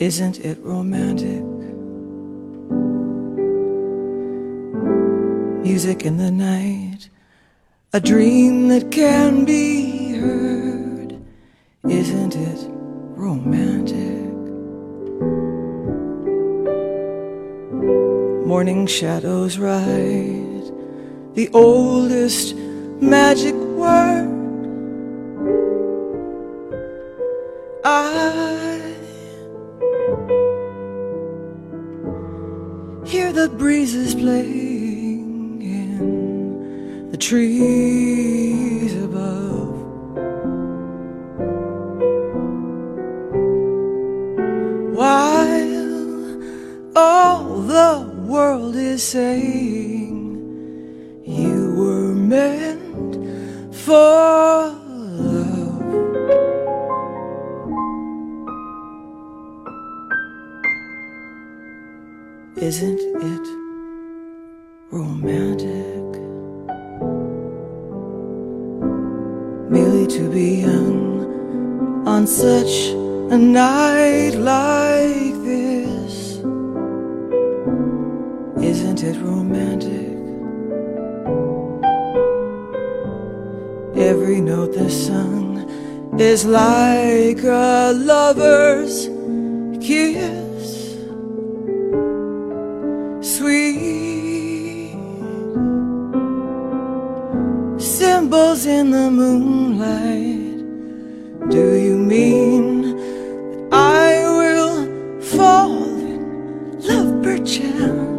Isn't it romantic? Music in the night, a dream that can be heard. Isn't it romantic? Morning shadows ride, the oldest magic word. The breezes playing in the trees above. While all the world is saying you were meant for Isn't it romantic? Merely to be young on such a night like this. Isn't it romantic? Every note that's sung is like a lover's kiss. Sweet symbols in the moonlight. Do you mean that I will fall in love perchance?